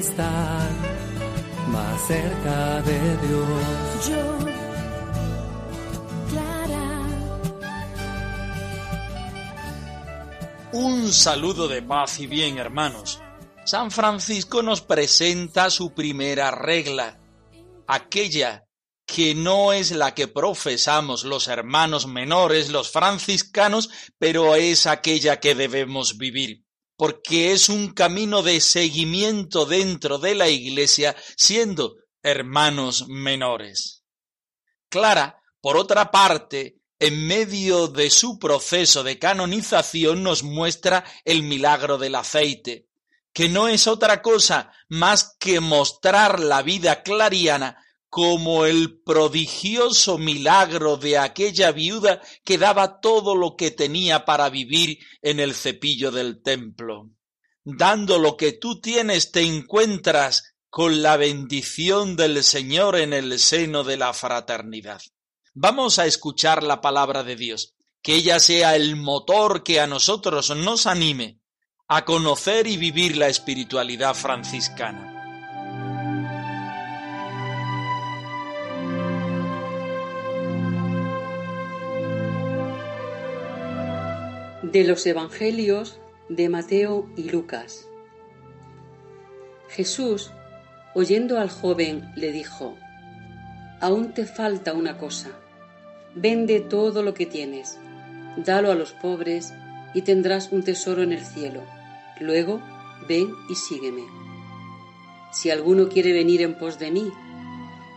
Estar más cerca de Dios. Yo, Clara, Un saludo de paz y bien, hermanos. San Francisco nos presenta su primera regla, aquella que no es la que profesamos los hermanos menores, los franciscanos, pero es aquella que debemos vivir, porque es un camino de seguimiento dentro de la Iglesia siendo hermanos menores. Clara, por otra parte, en medio de su proceso de canonización nos muestra el milagro del aceite, que no es otra cosa más que mostrar la vida clariana como el prodigioso milagro de aquella viuda que daba todo lo que tenía para vivir en el cepillo del templo. Dando lo que tú tienes te encuentras con la bendición del Señor en el seno de la fraternidad. Vamos a escuchar la palabra de Dios, que ella sea el motor que a nosotros nos anime a conocer y vivir la espiritualidad franciscana. De los Evangelios de Mateo y Lucas. Jesús, oyendo al joven, le dijo, Aún te falta una cosa. Vende todo lo que tienes, dalo a los pobres y tendrás un tesoro en el cielo. Luego, ven y sígueme. Si alguno quiere venir en pos de mí,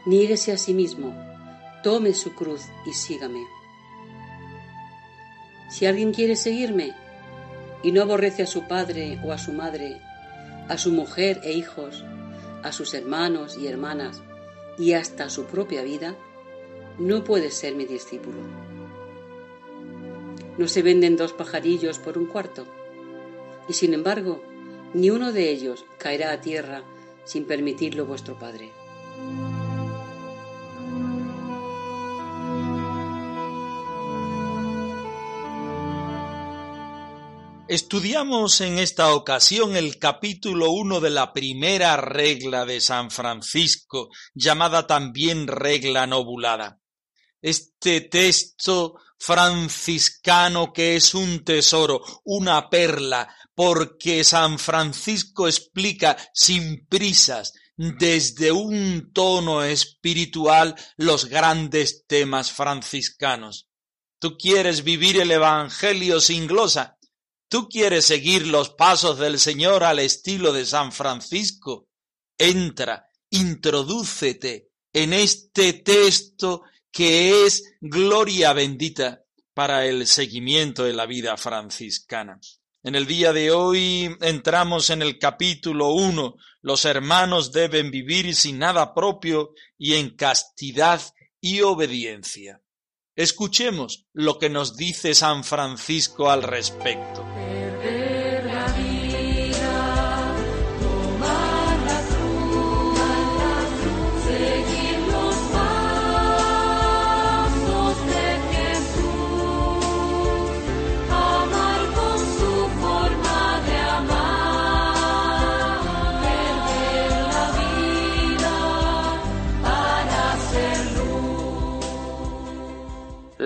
niéguese a sí mismo, tome su cruz y sígame. Si alguien quiere seguirme y no aborrece a su padre o a su madre, a su mujer e hijos, a sus hermanos y hermanas y hasta su propia vida, no puede ser mi discípulo. No se venden dos pajarillos por un cuarto, y sin embargo, ni uno de ellos caerá a tierra sin permitirlo vuestro Padre. Estudiamos en esta ocasión el capítulo 1 de la primera regla de San Francisco, llamada también regla nobulada. Este texto franciscano que es un tesoro, una perla, porque San Francisco explica sin prisas, desde un tono espiritual, los grandes temas franciscanos. ¿Tú quieres vivir el Evangelio sin glosa? ¿Tú quieres seguir los pasos del Señor al estilo de San Francisco? Entra, introdúcete en este texto que es gloria bendita para el seguimiento de la vida franciscana. En el día de hoy entramos en el capítulo 1. Los hermanos deben vivir sin nada propio y en castidad y obediencia. Escuchemos lo que nos dice San Francisco al respecto.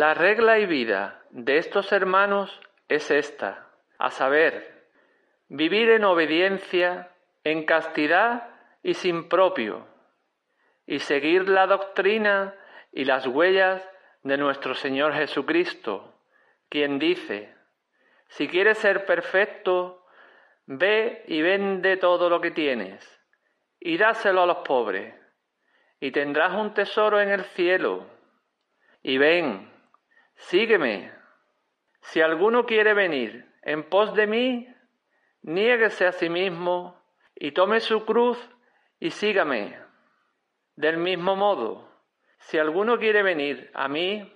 La regla y vida de estos hermanos es esta, a saber, vivir en obediencia, en castidad y sin propio, y seguir la doctrina y las huellas de nuestro Señor Jesucristo, quien dice, si quieres ser perfecto, ve y vende todo lo que tienes, y dáselo a los pobres, y tendrás un tesoro en el cielo, y ven, sígueme. Si alguno quiere venir en pos de mí, niéguese a sí mismo y tome su cruz y sígame. Del mismo modo, si alguno quiere venir a mí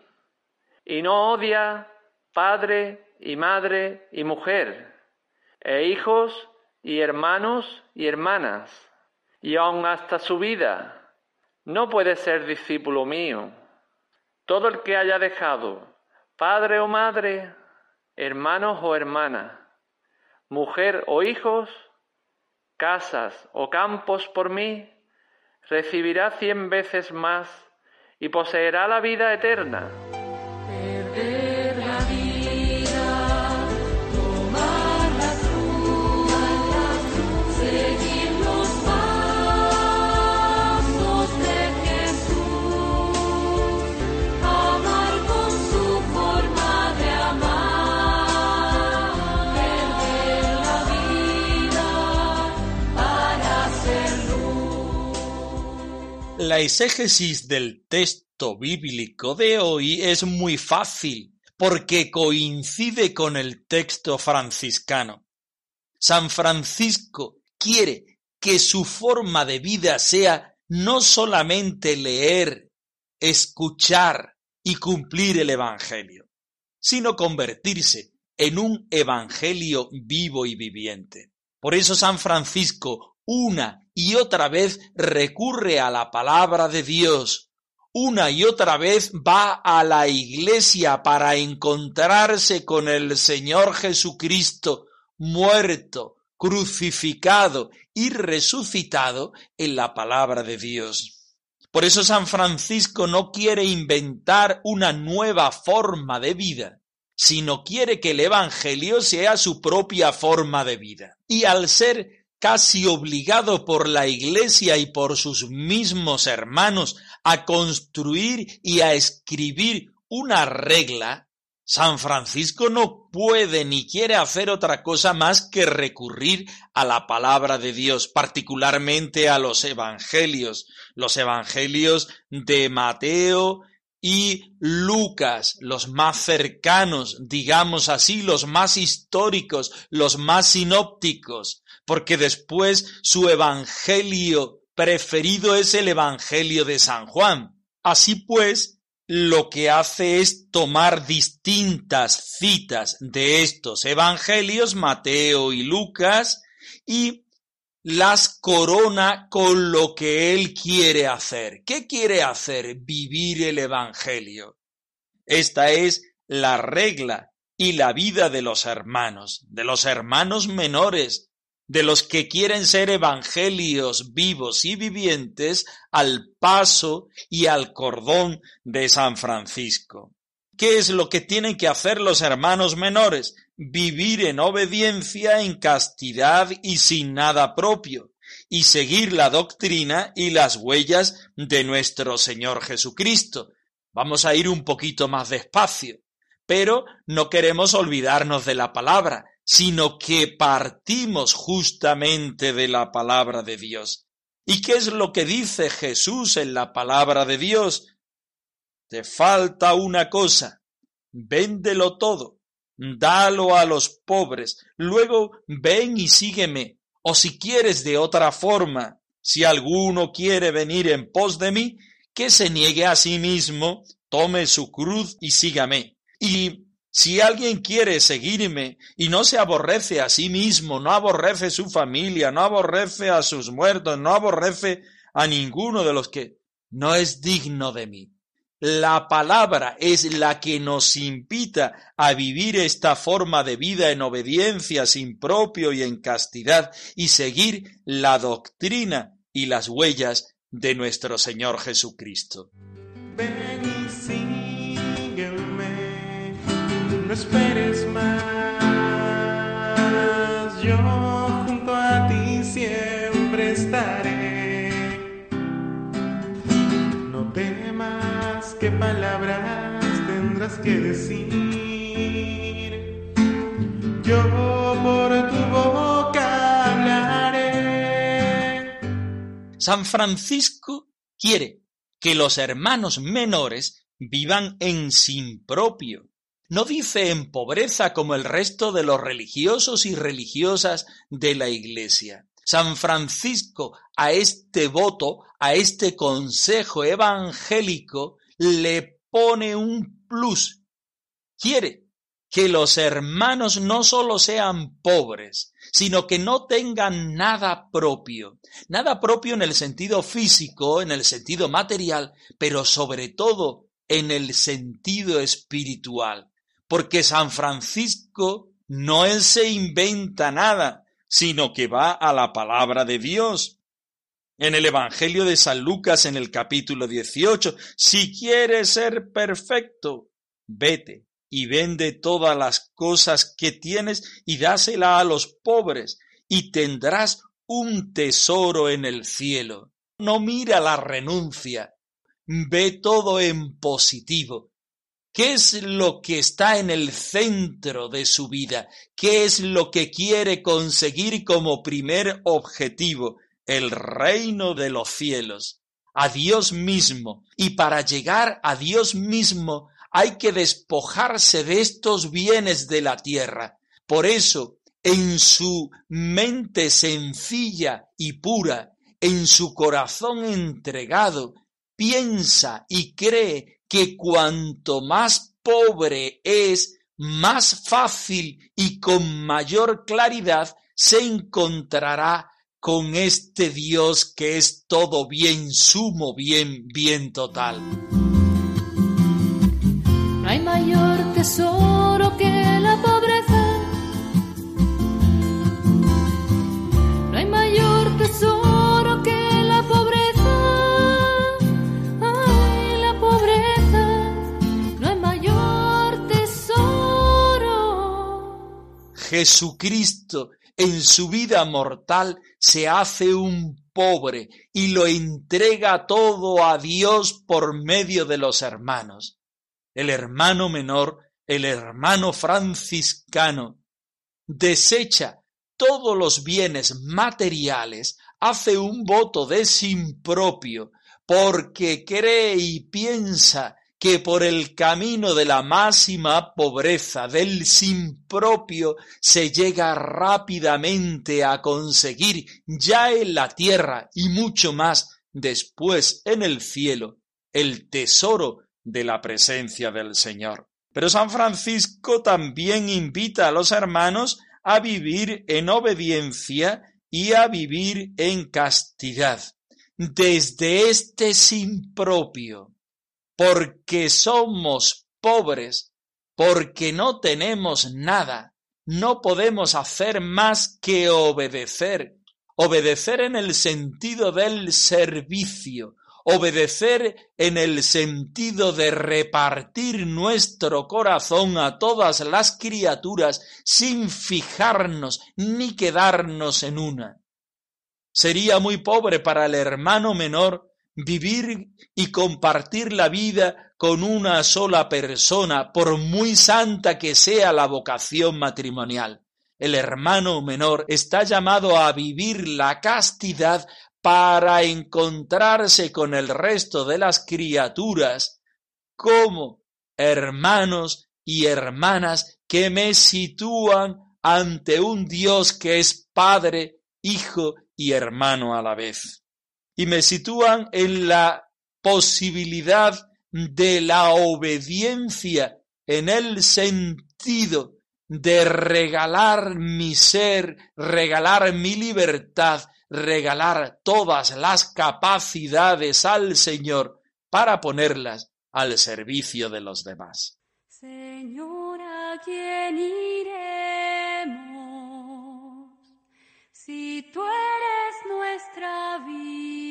y no odia padre y madre y mujer, e hijos y hermanos y hermanas, y aun hasta su vida, no puede ser discípulo mío. Todo el que haya dejado padre o madre, hermanos o hermanas, mujer o hijos, casas o campos por mí, recibirá cien veces más y poseerá la vida eterna. La exégesis del texto bíblico de hoy es muy fácil porque coincide con el texto franciscano. San Francisco quiere que su forma de vida sea no solamente leer, escuchar y cumplir el Evangelio, sino convertirse en un Evangelio vivo y viviente. Por eso San Francisco una y otra vez recurre a la palabra de Dios, una y otra vez va a la iglesia para encontrarse con el Señor Jesucristo muerto, crucificado y resucitado en la palabra de Dios. Por eso San Francisco no quiere inventar una nueva forma de vida, sino quiere que el Evangelio sea su propia forma de vida. Y al ser casi obligado por la Iglesia y por sus mismos hermanos a construir y a escribir una regla, San Francisco no puede ni quiere hacer otra cosa más que recurrir a la palabra de Dios, particularmente a los evangelios, los evangelios de Mateo y Lucas, los más cercanos, digamos así, los más históricos, los más sinópticos, porque después su evangelio preferido es el evangelio de San Juan. Así pues, lo que hace es tomar distintas citas de estos evangelios, Mateo y Lucas, y las corona con lo que él quiere hacer. ¿Qué quiere hacer? Vivir el Evangelio. Esta es la regla y la vida de los hermanos, de los hermanos menores, de los que quieren ser evangelios vivos y vivientes al paso y al cordón de San Francisco. ¿Qué es lo que tienen que hacer los hermanos menores? Vivir en obediencia, en castidad y sin nada propio, y seguir la doctrina y las huellas de nuestro Señor Jesucristo. Vamos a ir un poquito más despacio, pero no queremos olvidarnos de la palabra, sino que partimos justamente de la palabra de Dios. ¿Y qué es lo que dice Jesús en la palabra de Dios? Te falta una cosa, véndelo todo, dalo a los pobres, luego ven y sígueme, o si quieres de otra forma, si alguno quiere venir en pos de mí, que se niegue a sí mismo, tome su cruz y sígame. Y si alguien quiere seguirme y no se aborrece a sí mismo, no aborrece su familia, no aborrece a sus muertos, no aborrece a ninguno de los que no es digno de mí. La palabra es la que nos invita a vivir esta forma de vida en obediencia, sin propio y en castidad, y seguir la doctrina y las huellas de nuestro Señor Jesucristo. Ven y sígueme, no esperes más. Yo junto a ti siempre palabras tendrás que decir. Yo por tu boca hablaré. San Francisco quiere que los hermanos menores vivan en sin propio, No dice en pobreza como el resto de los religiosos y religiosas de la Iglesia. San Francisco a este voto, a este consejo evangélico, le pone un plus. Quiere que los hermanos no solo sean pobres, sino que no tengan nada propio. Nada propio en el sentido físico, en el sentido material, pero sobre todo en el sentido espiritual. Porque San Francisco no se inventa nada, sino que va a la palabra de Dios. En el Evangelio de San Lucas, en el capítulo 18, si quieres ser perfecto, vete y vende todas las cosas que tienes y dásela a los pobres, y tendrás un tesoro en el cielo. No mira la renuncia, ve todo en positivo. ¿Qué es lo que está en el centro de su vida? ¿Qué es lo que quiere conseguir como primer objetivo? El reino de los cielos, a Dios mismo. Y para llegar a Dios mismo hay que despojarse de estos bienes de la tierra. Por eso, en su mente sencilla y pura, en su corazón entregado, piensa y cree que cuanto más pobre es, más fácil y con mayor claridad se encontrará con este Dios que es todo bien sumo, bien, bien total. No hay mayor tesoro que la pobreza. No hay mayor tesoro que la pobreza. Ay, la pobreza. No hay mayor tesoro. Jesucristo en su vida mortal se hace un pobre y lo entrega todo a Dios por medio de los hermanos. El hermano menor, el hermano franciscano, desecha todos los bienes materiales, hace un voto de sin propio, porque cree y piensa que por el camino de la máxima pobreza, del sin propio, se llega rápidamente a conseguir ya en la tierra y mucho más después en el cielo el tesoro de la presencia del Señor. Pero San Francisco también invita a los hermanos a vivir en obediencia y a vivir en castidad. Desde este sin propio, porque somos pobres, porque no tenemos nada, no podemos hacer más que obedecer, obedecer en el sentido del servicio, obedecer en el sentido de repartir nuestro corazón a todas las criaturas sin fijarnos ni quedarnos en una. Sería muy pobre para el hermano menor vivir y compartir la vida con una sola persona, por muy santa que sea la vocación matrimonial. El hermano menor está llamado a vivir la castidad para encontrarse con el resto de las criaturas como hermanos y hermanas que me sitúan ante un Dios que es Padre, Hijo y hermano a la vez. Y me sitúan en la posibilidad de la obediencia en el sentido de regalar mi ser, regalar mi libertad, regalar todas las capacidades al Señor para ponerlas al servicio de los demás. Señor, ¿a quién iremos? Si tú eres nuestra vida.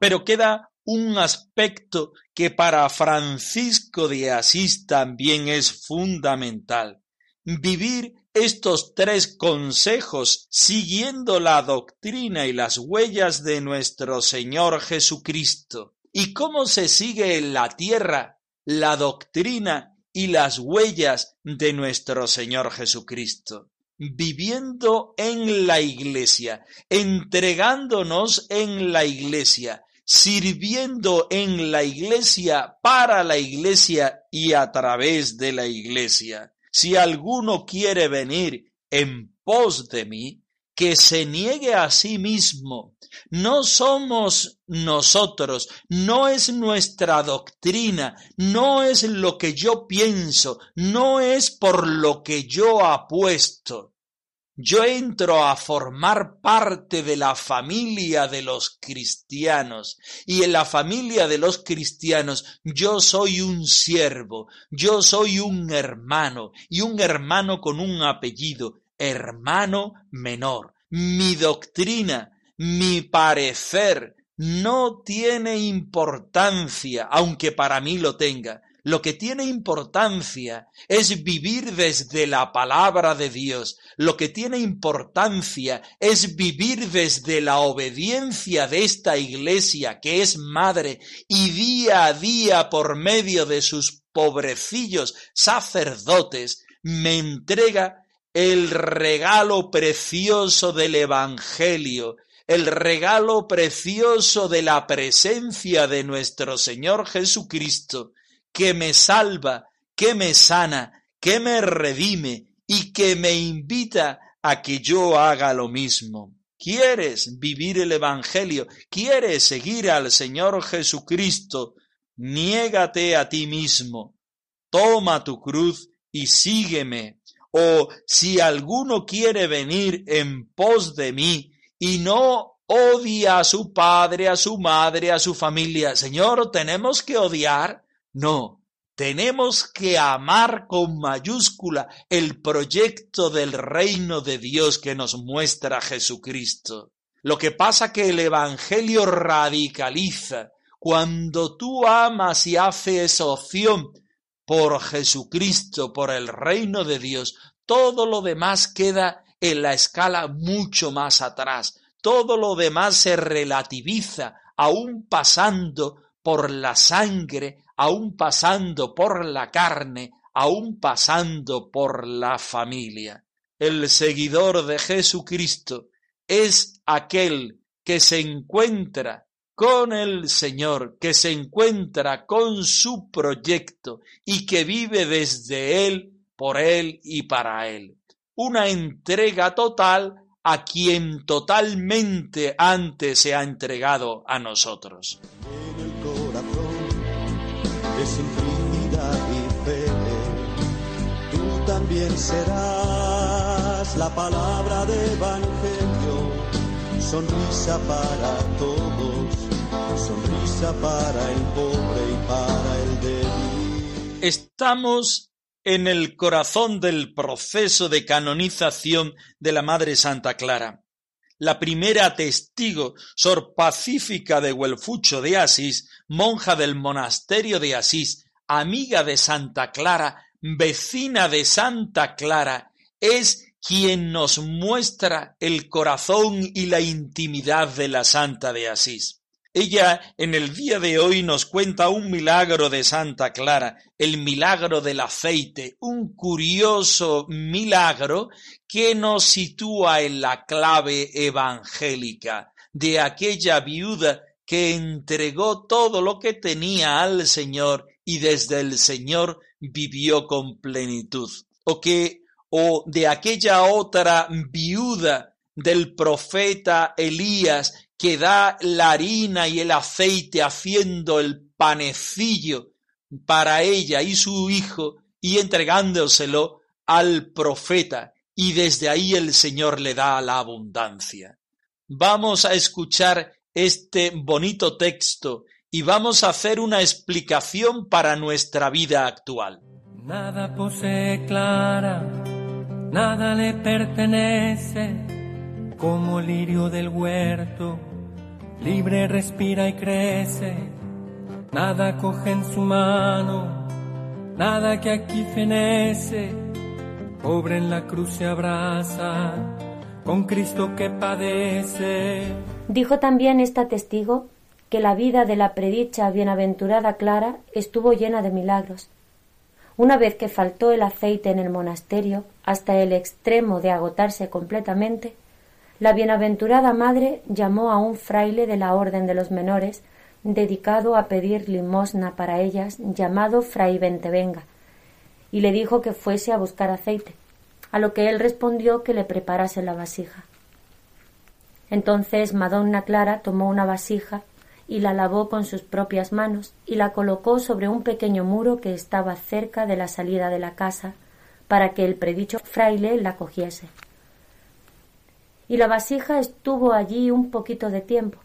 Pero queda un aspecto que para Francisco de Asís también es fundamental. Vivir estos tres consejos siguiendo la doctrina y las huellas de nuestro Señor Jesucristo. ¿Y cómo se sigue en la tierra la doctrina y las huellas de nuestro Señor Jesucristo? Viviendo en la iglesia, entregándonos en la iglesia, sirviendo en la iglesia, para la iglesia y a través de la iglesia. Si alguno quiere venir en pos de mí, que se niegue a sí mismo. No somos nosotros, no es nuestra doctrina, no es lo que yo pienso, no es por lo que yo apuesto. Yo entro a formar parte de la familia de los cristianos y en la familia de los cristianos yo soy un siervo, yo soy un hermano y un hermano con un apellido, hermano menor. Mi doctrina, mi parecer no tiene importancia, aunque para mí lo tenga. Lo que tiene importancia es vivir desde la palabra de Dios. Lo que tiene importancia es vivir desde la obediencia de esta iglesia que es madre y día a día por medio de sus pobrecillos sacerdotes me entrega el regalo precioso del Evangelio, el regalo precioso de la presencia de nuestro Señor Jesucristo, que me salva, que me sana, que me redime y que me invita a que yo haga lo mismo. ¿Quieres vivir el Evangelio? ¿Quieres seguir al Señor Jesucristo? Niégate a ti mismo, toma tu cruz y sígueme. O si alguno quiere venir en pos de mí y no odia a su padre, a su madre, a su familia, Señor, ¿tenemos que odiar? No, tenemos que amar con mayúscula el proyecto del reino de Dios que nos muestra Jesucristo. Lo que pasa que el Evangelio radicaliza. Cuando tú amas y haces opción por Jesucristo, por el reino de Dios, todo lo demás queda en la escala mucho más atrás. Todo lo demás se relativiza, aún pasando por la sangre, aún pasando por la carne, aún pasando por la familia. El seguidor de Jesucristo es aquel que se encuentra con el Señor, que se encuentra con su proyecto y que vive desde Él, por Él y para Él. Una entrega total a quien totalmente antes se ha entregado a nosotros. De simplicidad y fe, tú también serás la palabra de evangelio, sonrisa para todos, sonrisa para el pobre y para el débil. Estamos en el corazón del proceso de canonización de la Madre Santa Clara. La primera testigo sor Pacífica de Huelfucho de Asís, monja del monasterio de Asís, amiga de Santa Clara, vecina de Santa Clara, es quien nos muestra el corazón y la intimidad de la Santa de Asís. Ella en el día de hoy nos cuenta un milagro de Santa Clara, el milagro del aceite, un curioso milagro que nos sitúa en la clave evangélica de aquella viuda que entregó todo lo que tenía al Señor y desde el Señor vivió con plenitud. O que, o de aquella otra viuda del profeta Elías que da la harina y el aceite haciendo el panecillo para ella y su hijo y entregándoselo al profeta y desde ahí el Señor le da la abundancia. Vamos a escuchar este bonito texto y vamos a hacer una explicación para nuestra vida actual. Nada posee Clara, nada le pertenece, como lirio del huerto libre respira y crece, nada coge en su mano, nada que aquí fenece, pobre en la cruz se abraza, con Cristo que padece. Dijo también esta testigo que la vida de la predicha bienaventurada Clara estuvo llena de milagros. Una vez que faltó el aceite en el monasterio, hasta el extremo de agotarse completamente, la bienaventurada madre llamó a un fraile de la orden de los menores, dedicado a pedir limosna para ellas, llamado fray Ventevenga, y le dijo que fuese a buscar aceite, a lo que él respondió que le preparase la vasija. Entonces Madonna Clara tomó una vasija y la lavó con sus propias manos y la colocó sobre un pequeño muro que estaba cerca de la salida de la casa para que el predicho fraile la cogiese y la vasija estuvo allí un poquito de tiempo,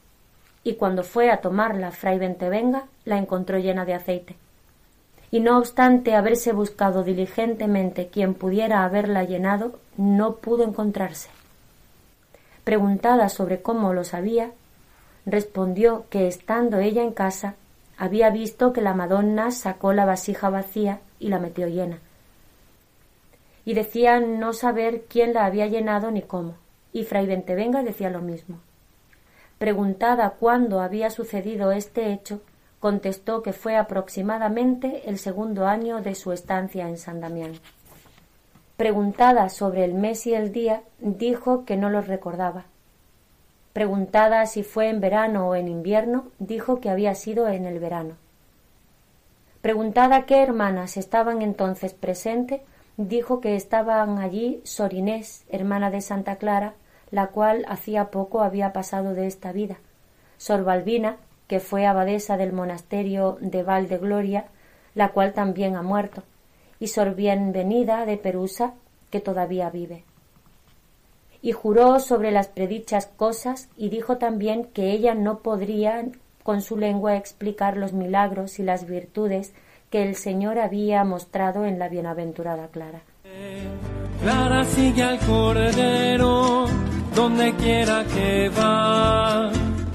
y cuando fue a tomarla fray Ventevenga la encontró llena de aceite. Y no obstante haberse buscado diligentemente quien pudiera haberla llenado, no pudo encontrarse. Preguntada sobre cómo lo sabía, respondió que estando ella en casa había visto que la Madonna sacó la vasija vacía y la metió llena. Y decía no saber quién la había llenado ni cómo y fray Ventevenga decía lo mismo. Preguntada cuándo había sucedido este hecho, contestó que fue aproximadamente el segundo año de su estancia en San Damián. Preguntada sobre el mes y el día, dijo que no los recordaba. Preguntada si fue en verano o en invierno, dijo que había sido en el verano. Preguntada qué hermanas estaban entonces presentes, dijo que estaban allí Sor Inés, hermana de Santa Clara, la cual hacía poco había pasado de esta vida, Sor Balbina, que fue abadesa del monasterio de Val de Gloria, la cual también ha muerto, y Sor Bienvenida de Perusa, que todavía vive. Y juró sobre las predichas cosas y dijo también que ella no podría con su lengua explicar los milagros y las virtudes que el Señor había mostrado en la bienaventurada Clara. Donde quiera que va,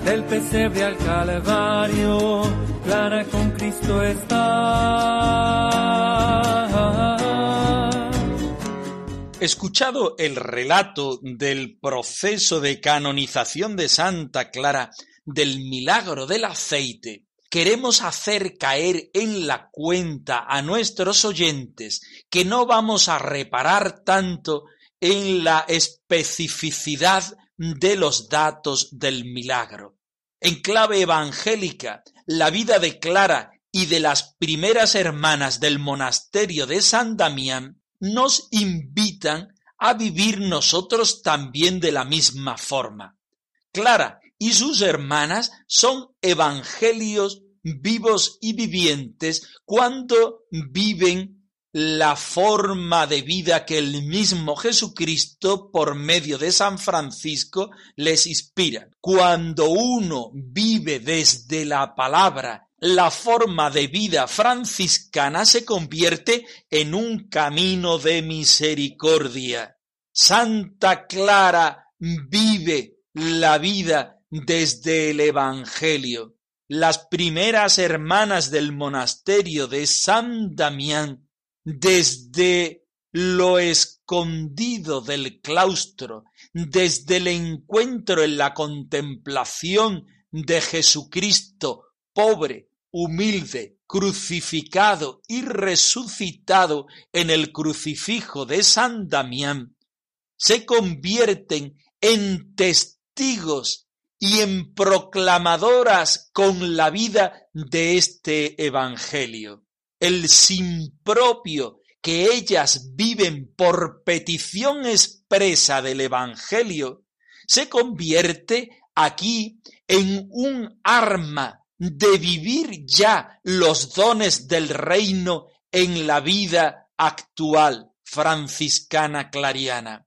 del pesebre al Calvario, Clara con Cristo está. Escuchado el relato del proceso de canonización de Santa Clara, del milagro del aceite, queremos hacer caer en la cuenta a nuestros oyentes que no vamos a reparar tanto en la especificidad de los datos del milagro. En clave evangélica, la vida de Clara y de las primeras hermanas del monasterio de San Damián nos invitan a vivir nosotros también de la misma forma. Clara y sus hermanas son evangelios vivos y vivientes cuando viven la forma de vida que el mismo Jesucristo por medio de San Francisco les inspira. Cuando uno vive desde la palabra la forma de vida franciscana se convierte en un camino de misericordia. Santa Clara vive la vida desde el Evangelio. Las primeras hermanas del monasterio de San Damián desde lo escondido del claustro, desde el encuentro en la contemplación de Jesucristo, pobre, humilde, crucificado y resucitado en el crucifijo de San Damián, se convierten en testigos y en proclamadoras con la vida de este Evangelio el sin propio que ellas viven por petición expresa del Evangelio, se convierte aquí en un arma de vivir ya los dones del reino en la vida actual franciscana clariana.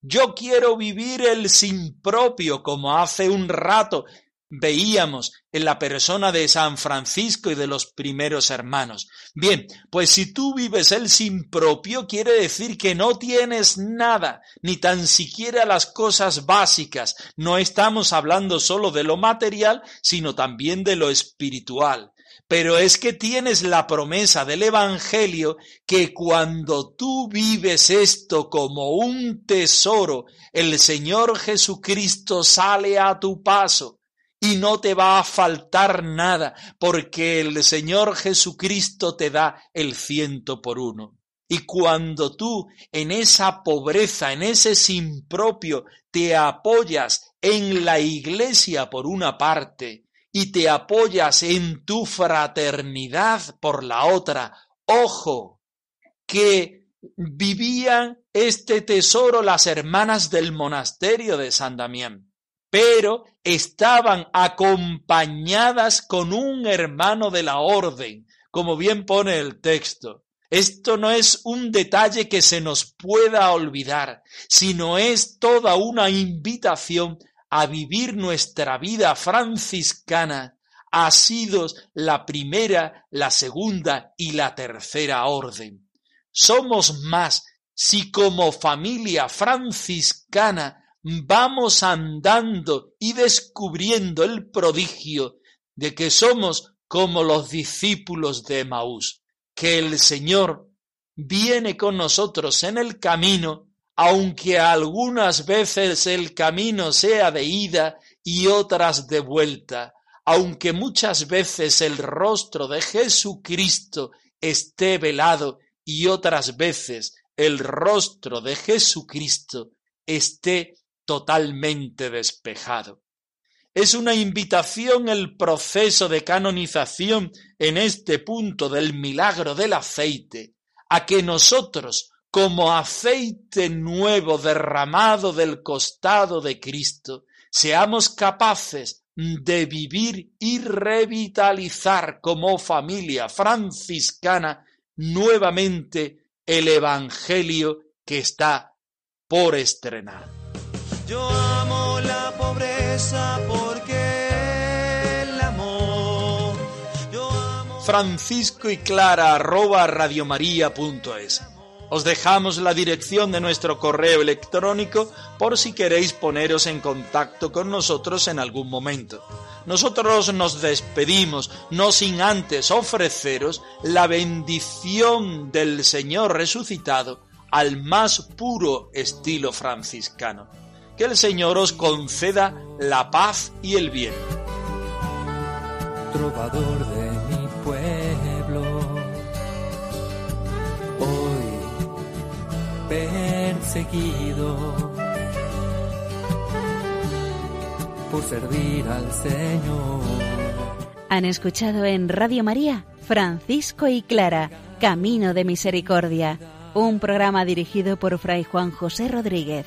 Yo quiero vivir el sin propio como hace un rato veíamos en la persona de San Francisco y de los primeros hermanos. Bien, pues si tú vives el sin propio, quiere decir que no tienes nada, ni tan siquiera las cosas básicas. No estamos hablando solo de lo material, sino también de lo espiritual. Pero es que tienes la promesa del Evangelio que cuando tú vives esto como un tesoro, el Señor Jesucristo sale a tu paso y no te va a faltar nada, porque el Señor Jesucristo te da el ciento por uno. Y cuando tú en esa pobreza, en ese sin propio, te apoyas en la iglesia por una parte y te apoyas en tu fraternidad por la otra, ojo, que vivían este tesoro las hermanas del monasterio de San Damián pero estaban acompañadas con un hermano de la orden, como bien pone el texto. Esto no es un detalle que se nos pueda olvidar, sino es toda una invitación a vivir nuestra vida franciscana, ha sido la primera, la segunda y la tercera orden. Somos más si como familia franciscana vamos andando y descubriendo el prodigio de que somos como los discípulos de Maús, que el Señor viene con nosotros en el camino, aunque algunas veces el camino sea de ida y otras de vuelta, aunque muchas veces el rostro de Jesucristo esté velado y otras veces el rostro de Jesucristo esté totalmente despejado. Es una invitación el proceso de canonización en este punto del milagro del aceite, a que nosotros, como aceite nuevo derramado del costado de Cristo, seamos capaces de vivir y revitalizar como familia franciscana nuevamente el Evangelio que está por estrenar. Yo amo la pobreza porque el amor. Francisco y Clara arroba radiomaria.es. Os dejamos la dirección de nuestro correo electrónico por si queréis poneros en contacto con nosotros en algún momento. Nosotros nos despedimos, no sin antes ofreceros la bendición del Señor resucitado al más puro estilo franciscano que el Señor os conceda la paz y el bien. Trovador de mi pueblo, hoy perseguido por servir al Señor. Han escuchado en Radio María Francisco y Clara, Camino de Misericordia, un programa dirigido por Fray Juan José Rodríguez